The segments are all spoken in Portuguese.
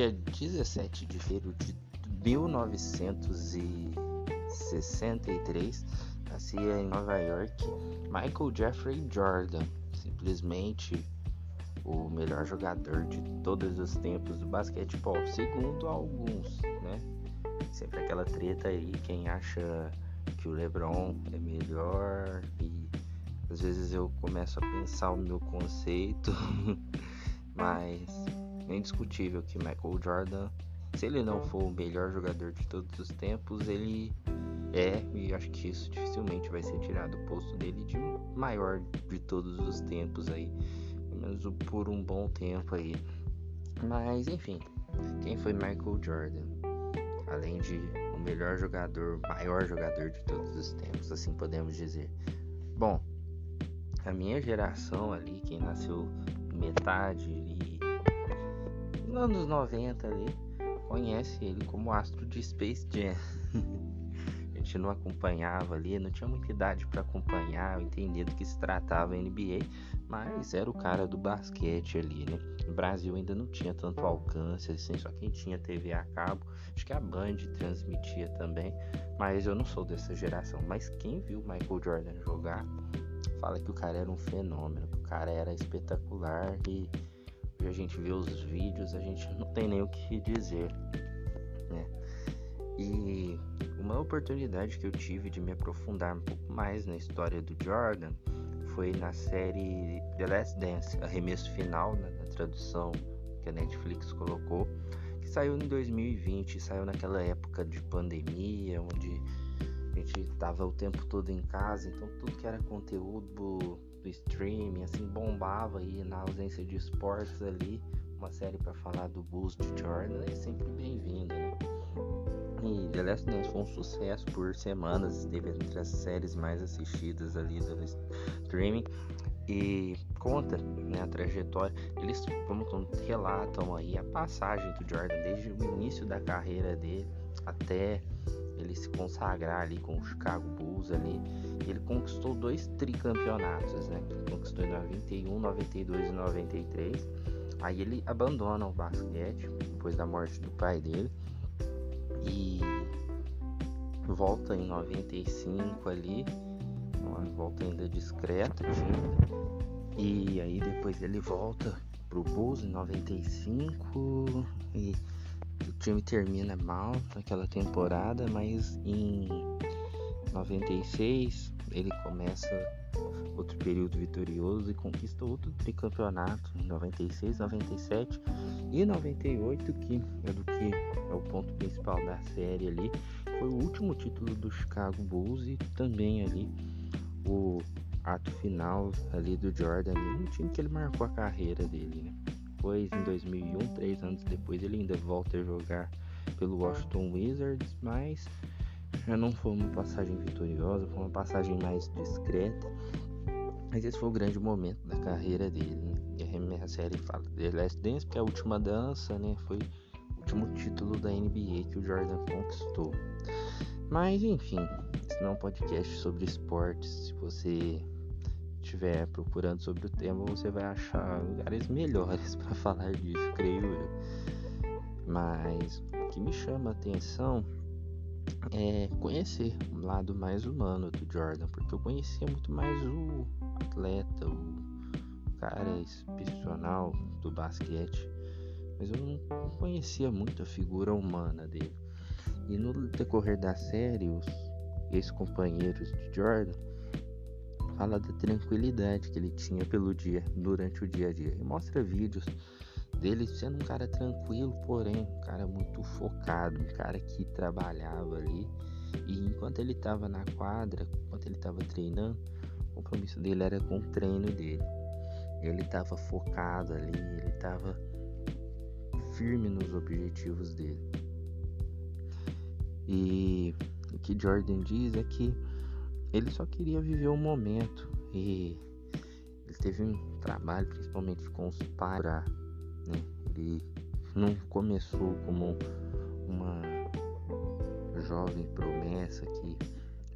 dia 17 de fevereiro de 1963, nascia em Nova York Michael Jeffrey Jordan, simplesmente o melhor jogador de todos os tempos do basquetebol, segundo alguns, né? Sempre aquela treta aí, quem acha que o LeBron é melhor e às vezes eu começo a pensar o meu conceito, mas é indiscutível que Michael Jordan, se ele não for o melhor jogador de todos os tempos, ele é, e acho que isso dificilmente vai ser tirado o posto dele de maior de todos os tempos aí, pelo menos por um bom tempo aí. Mas enfim, quem foi Michael Jordan? Além de o melhor jogador, maior jogador de todos os tempos, assim podemos dizer. Bom, a minha geração ali, quem nasceu metade ali, nos anos 90 ali, conhece ele como astro de Space Jam. a gente não acompanhava ali, não tinha muita idade para acompanhar, entender do que se tratava a NBA, mas era o cara do basquete ali, né? No Brasil ainda não tinha tanto alcance, assim, só quem tinha TV a cabo, acho que a Band transmitia também, mas eu não sou dessa geração. Mas quem viu Michael Jordan jogar fala que o cara era um fenômeno, que o cara era espetacular e a gente vê os vídeos, a gente não tem nem o que dizer, né? E uma oportunidade que eu tive de me aprofundar um pouco mais na história do Jordan foi na série The Last Dance, Arremesso Final, né, na tradução que a Netflix colocou, que saiu em 2020, saiu naquela época de pandemia, onde gente tava o tempo todo em casa, então tudo que era conteúdo do streaming, assim, bombava aí na ausência de esportes ali, uma série para falar do Bulls de Jordan é sempre bem-vinda, né? E The Last Dance foi um sucesso por semanas, esteve entre as séries mais assistidas ali do streaming e conta né, a trajetória. Eles como relatam aí a passagem do Jordan desde o início da carreira dele até ele se consagrar ali com o Chicago Bulls ali. Ele conquistou dois tricampeonatos, né? Conquistou em 91, 92 e 93. Aí ele abandona o basquete depois da morte do pai dele e volta em 95 ali, uma volta ainda discreta, tímida. E aí depois ele volta pro Bulls em 95 e time termina mal naquela temporada, mas em 96 ele começa outro período vitorioso e conquista outro tricampeonato em 96, 97 e 98, que é do que é o ponto principal da série ali. Foi o último título do Chicago Bulls e também ali o ato final ali do Jordan, no time que ele marcou a carreira dele, né? Depois, em 2001, três anos depois, ele ainda volta a jogar pelo Washington Wizards, mas já não foi uma passagem vitoriosa, foi uma passagem mais discreta. Mas esse foi o grande momento da carreira dele. Né? E a série fala The Last Dance, porque é a última dança, né? Foi o último título da NBA que o Jordan conquistou. Mas enfim, esse não é um podcast sobre esportes. Se você estiver procurando sobre o tema, você vai achar lugares melhores para falar disso, creio eu. Mas o que me chama a atenção é conhecer o lado mais humano do Jordan, porque eu conhecia muito mais o atleta, o cara excepcional do basquete, mas eu não conhecia muito a figura humana dele. E no decorrer da série, os ex-companheiros de Jordan fala da tranquilidade que ele tinha pelo dia, durante o dia a dia. E mostra vídeos dele sendo um cara tranquilo, porém um cara muito focado, um cara que trabalhava ali. E enquanto ele estava na quadra, enquanto ele estava treinando, o compromisso dele era com o treino dele. Ele estava focado ali, ele estava firme nos objetivos dele. E o que Jordan diz é que ele só queria viver o momento e ele teve um trabalho principalmente com os pais né? ele não começou como uma jovem promessa que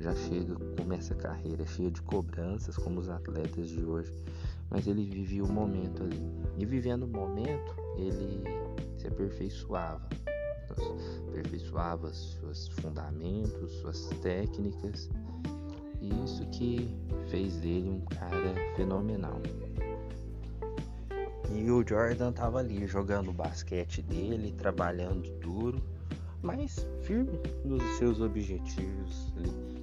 já chega começa a carreira cheia de cobranças como os atletas de hoje mas ele vivia o momento ali e vivendo o momento ele se aperfeiçoava. Aperfeiçoava seus fundamentos, suas técnicas. E isso que fez dele um cara fenomenal. E o Jordan tava ali jogando o basquete dele, trabalhando duro, mas firme nos seus objetivos,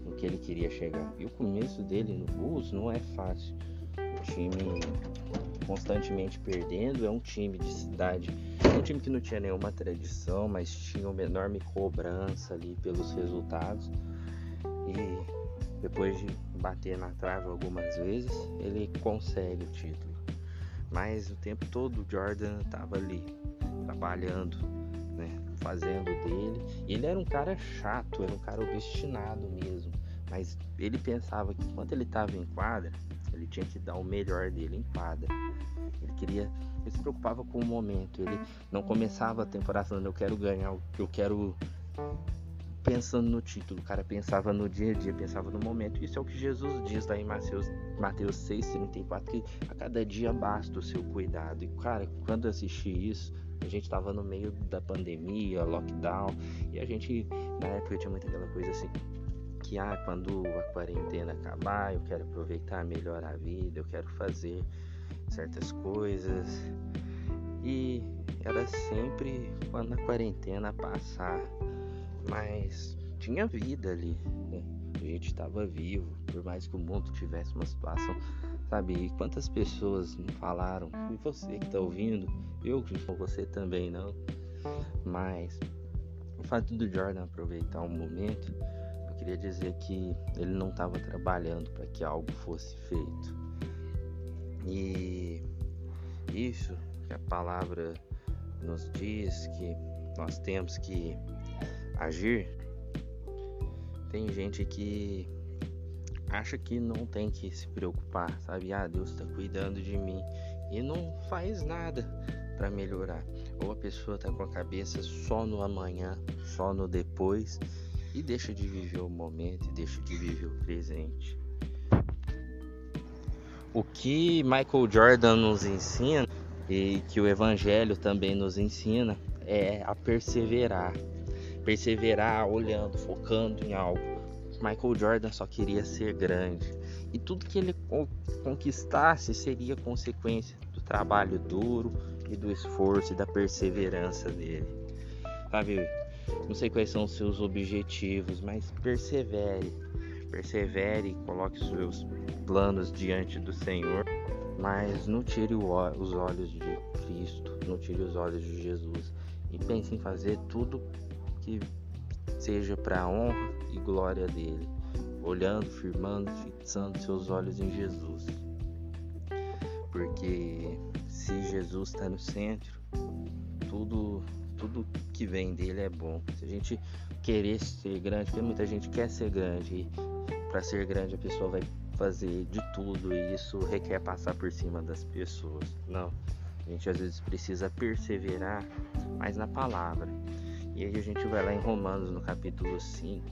no que ele queria chegar. E o começo dele no Bulls não é fácil. O time constantemente perdendo, é um time de cidade, é um time que não tinha nenhuma tradição, mas tinha uma enorme cobrança ali pelos resultados. E depois de bater na trave algumas vezes, ele consegue o título. Mas o tempo todo o Jordan estava ali, trabalhando, né? Fazendo dele. Ele era um cara chato, era um cara obstinado mesmo. Mas ele pensava que enquanto ele estava em quadra, ele tinha que dar o melhor dele em quadra. Ele queria. Ele se preocupava com o momento. Ele não começava a temporada falando eu quero ganhar, eu quero pensando no título, o cara pensava no dia a dia, pensava no momento. Isso é o que Jesus diz lá em Mateus, Mateus 6,34, que a cada dia basta o seu cuidado. E, cara, quando eu assisti isso, a gente tava no meio da pandemia, lockdown, e a gente, na época, tinha muito aquela coisa assim, que ah, quando a quarentena acabar, eu quero aproveitar melhor a vida, eu quero fazer certas coisas. E era sempre quando a quarentena passar mas tinha vida ali, né? A gente estava vivo, por mais que o mundo tivesse uma situação, sabe? E quantas pessoas não falaram? E você que está ouvindo, eu com você também não. Mas o fato do Jordan aproveitar um momento, eu queria dizer que ele não estava trabalhando para que algo fosse feito. E isso que a palavra nos diz que nós temos que agir, tem gente que acha que não tem que se preocupar, sabe? Ah, Deus está cuidando de mim e não faz nada para melhorar. Ou a pessoa tá com a cabeça só no amanhã, só no depois e deixa de viver o momento e deixa de viver o presente. O que Michael Jordan nos ensina e que o Evangelho também nos ensina é a perseverar perseverar olhando, focando em algo. Michael Jordan só queria ser grande e tudo que ele conquistasse seria consequência do trabalho duro e do esforço e da perseverança dele. Sabe, não sei quais são os seus objetivos, mas persevere, persevere, coloque os seus planos diante do Senhor, mas não tire os olhos de Cristo, não tire os olhos de Jesus e pense em fazer tudo seja para a honra e glória dele, olhando, firmando, fixando seus olhos em Jesus. Porque se Jesus está no centro, tudo tudo que vem dele é bom. Se a gente querer ser grande, porque muita gente quer ser grande para ser grande a pessoa vai fazer de tudo e isso requer passar por cima das pessoas. Não. A gente às vezes precisa perseverar mais na palavra. E aí a gente vai lá em Romanos, no capítulo 5,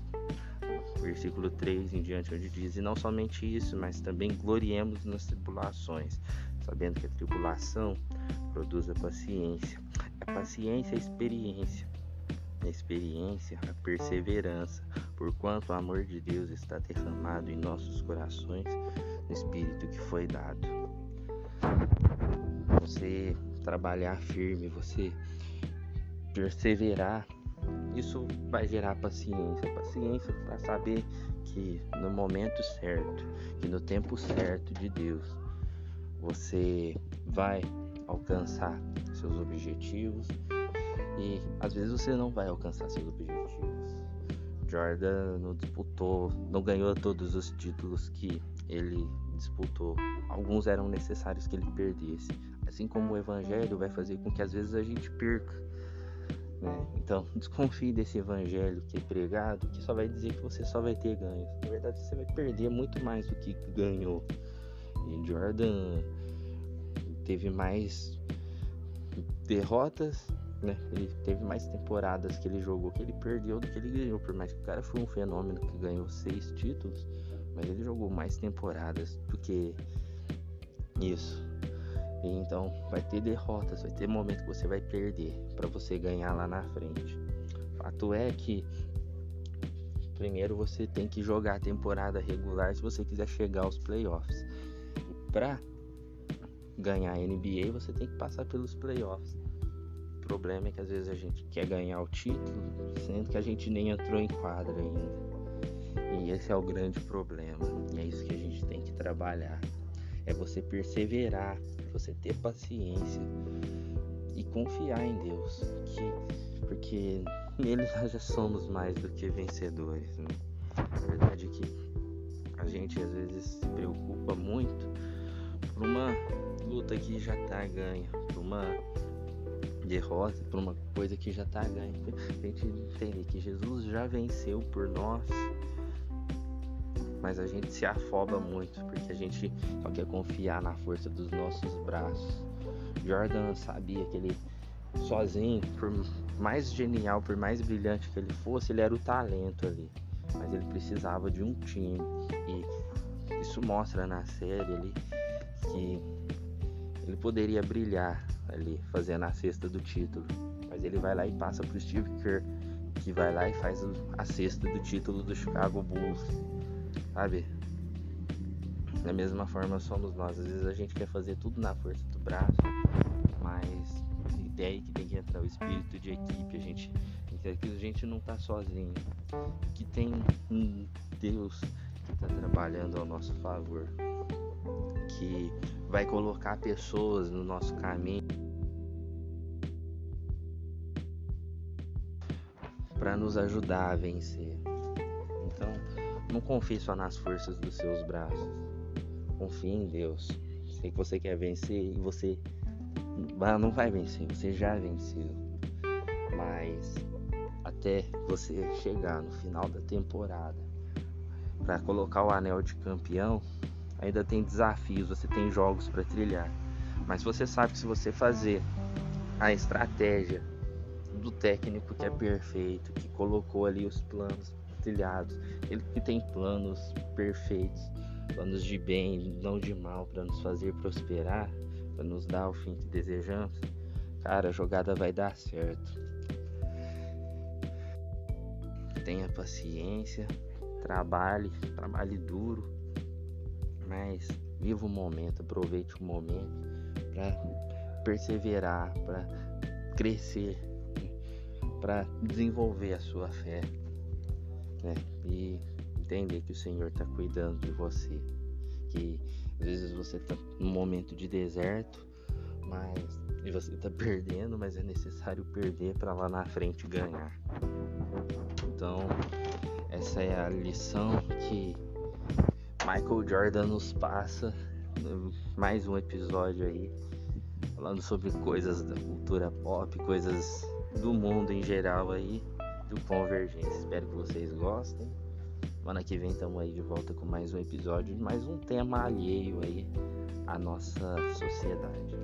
versículo 3 em diante, onde diz: E não somente isso, mas também gloriemos nas tribulações, sabendo que a tribulação produz a paciência. A paciência é a experiência. A experiência, a perseverança, porquanto o amor de Deus está derramado em nossos corações no Espírito que foi dado. Você trabalhar firme, você perseverar isso vai gerar paciência, paciência para saber que no momento certo, que no tempo certo de Deus, você vai alcançar seus objetivos e às vezes você não vai alcançar seus objetivos. Jordan não disputou, não ganhou todos os títulos que ele disputou. Alguns eram necessários que ele perdesse. Assim como o evangelho vai fazer com que às vezes a gente perca né? Então, desconfie desse evangelho que é pregado, que só vai dizer que você só vai ter ganhos. Na verdade, você vai perder muito mais do que ganhou. E Jordan teve mais derrotas, né? Ele teve mais temporadas que ele jogou que ele perdeu do que ele ganhou. Por mais que o cara foi um fenômeno que ganhou seis títulos, mas ele jogou mais temporadas do que isso. Então vai ter derrotas, vai ter momento que você vai perder para você ganhar lá na frente. Fato é que primeiro você tem que jogar a temporada regular se você quiser chegar aos playoffs. Para ganhar a NBA, você tem que passar pelos playoffs. O problema é que às vezes a gente quer ganhar o título, sendo que a gente nem entrou em quadra ainda. E esse é o grande problema. E é isso que a gente tem que trabalhar. É você perseverar, você ter paciência e confiar em Deus, que, porque nele nós já somos mais do que vencedores. Né? A verdade é que a gente às vezes se preocupa muito por uma luta que já tá ganha, por uma derrota, por uma coisa que já tá ganha. A gente entender que Jesus já venceu por nós mas a gente se afoba muito porque a gente só quer confiar na força dos nossos braços. Jordan sabia que ele sozinho, por mais genial, por mais brilhante que ele fosse, ele era o talento ali, mas ele precisava de um time. E isso mostra na série ali que ele poderia brilhar ali fazendo a cesta do título, mas ele vai lá e passa pro Steve Kerr que vai lá e faz a cesta do título do Chicago Bulls sabe? Da mesma forma somos nós. Às vezes a gente quer fazer tudo na força do braço, mas é que tem que entrar o espírito de equipe. A gente que a gente não tá sozinho, que tem um Deus que está trabalhando ao nosso favor, que vai colocar pessoas no nosso caminho para nos ajudar a vencer. Não confie só nas forças dos seus braços. Confie em Deus. Sei que você quer vencer e você não vai vencer, você já venceu. Mas até você chegar no final da temporada para colocar o anel de campeão, ainda tem desafios, você tem jogos para trilhar. Mas você sabe que se você fazer a estratégia do técnico que é perfeito, que colocou ali os planos trilhados. Ele que tem planos perfeitos, planos de bem, não de mal, para nos fazer prosperar, para nos dar o fim que desejamos. Cara, a jogada vai dar certo. Tenha paciência, trabalhe, trabalhe duro, mas viva o momento, aproveite o momento para perseverar, para crescer, para desenvolver a sua fé né? E entender que o Senhor está cuidando de você. Que às vezes você está num momento de deserto, mas e você está perdendo, mas é necessário perder para lá na frente ganhar. Então, essa é a lição que Michael Jordan nos passa. Mais um episódio aí falando sobre coisas da cultura pop, coisas do mundo em geral aí do Convergência. Espero que vocês gostem. Semana que vem estamos aí de volta com mais um episódio, mais um tema alheio aí à nossa sociedade.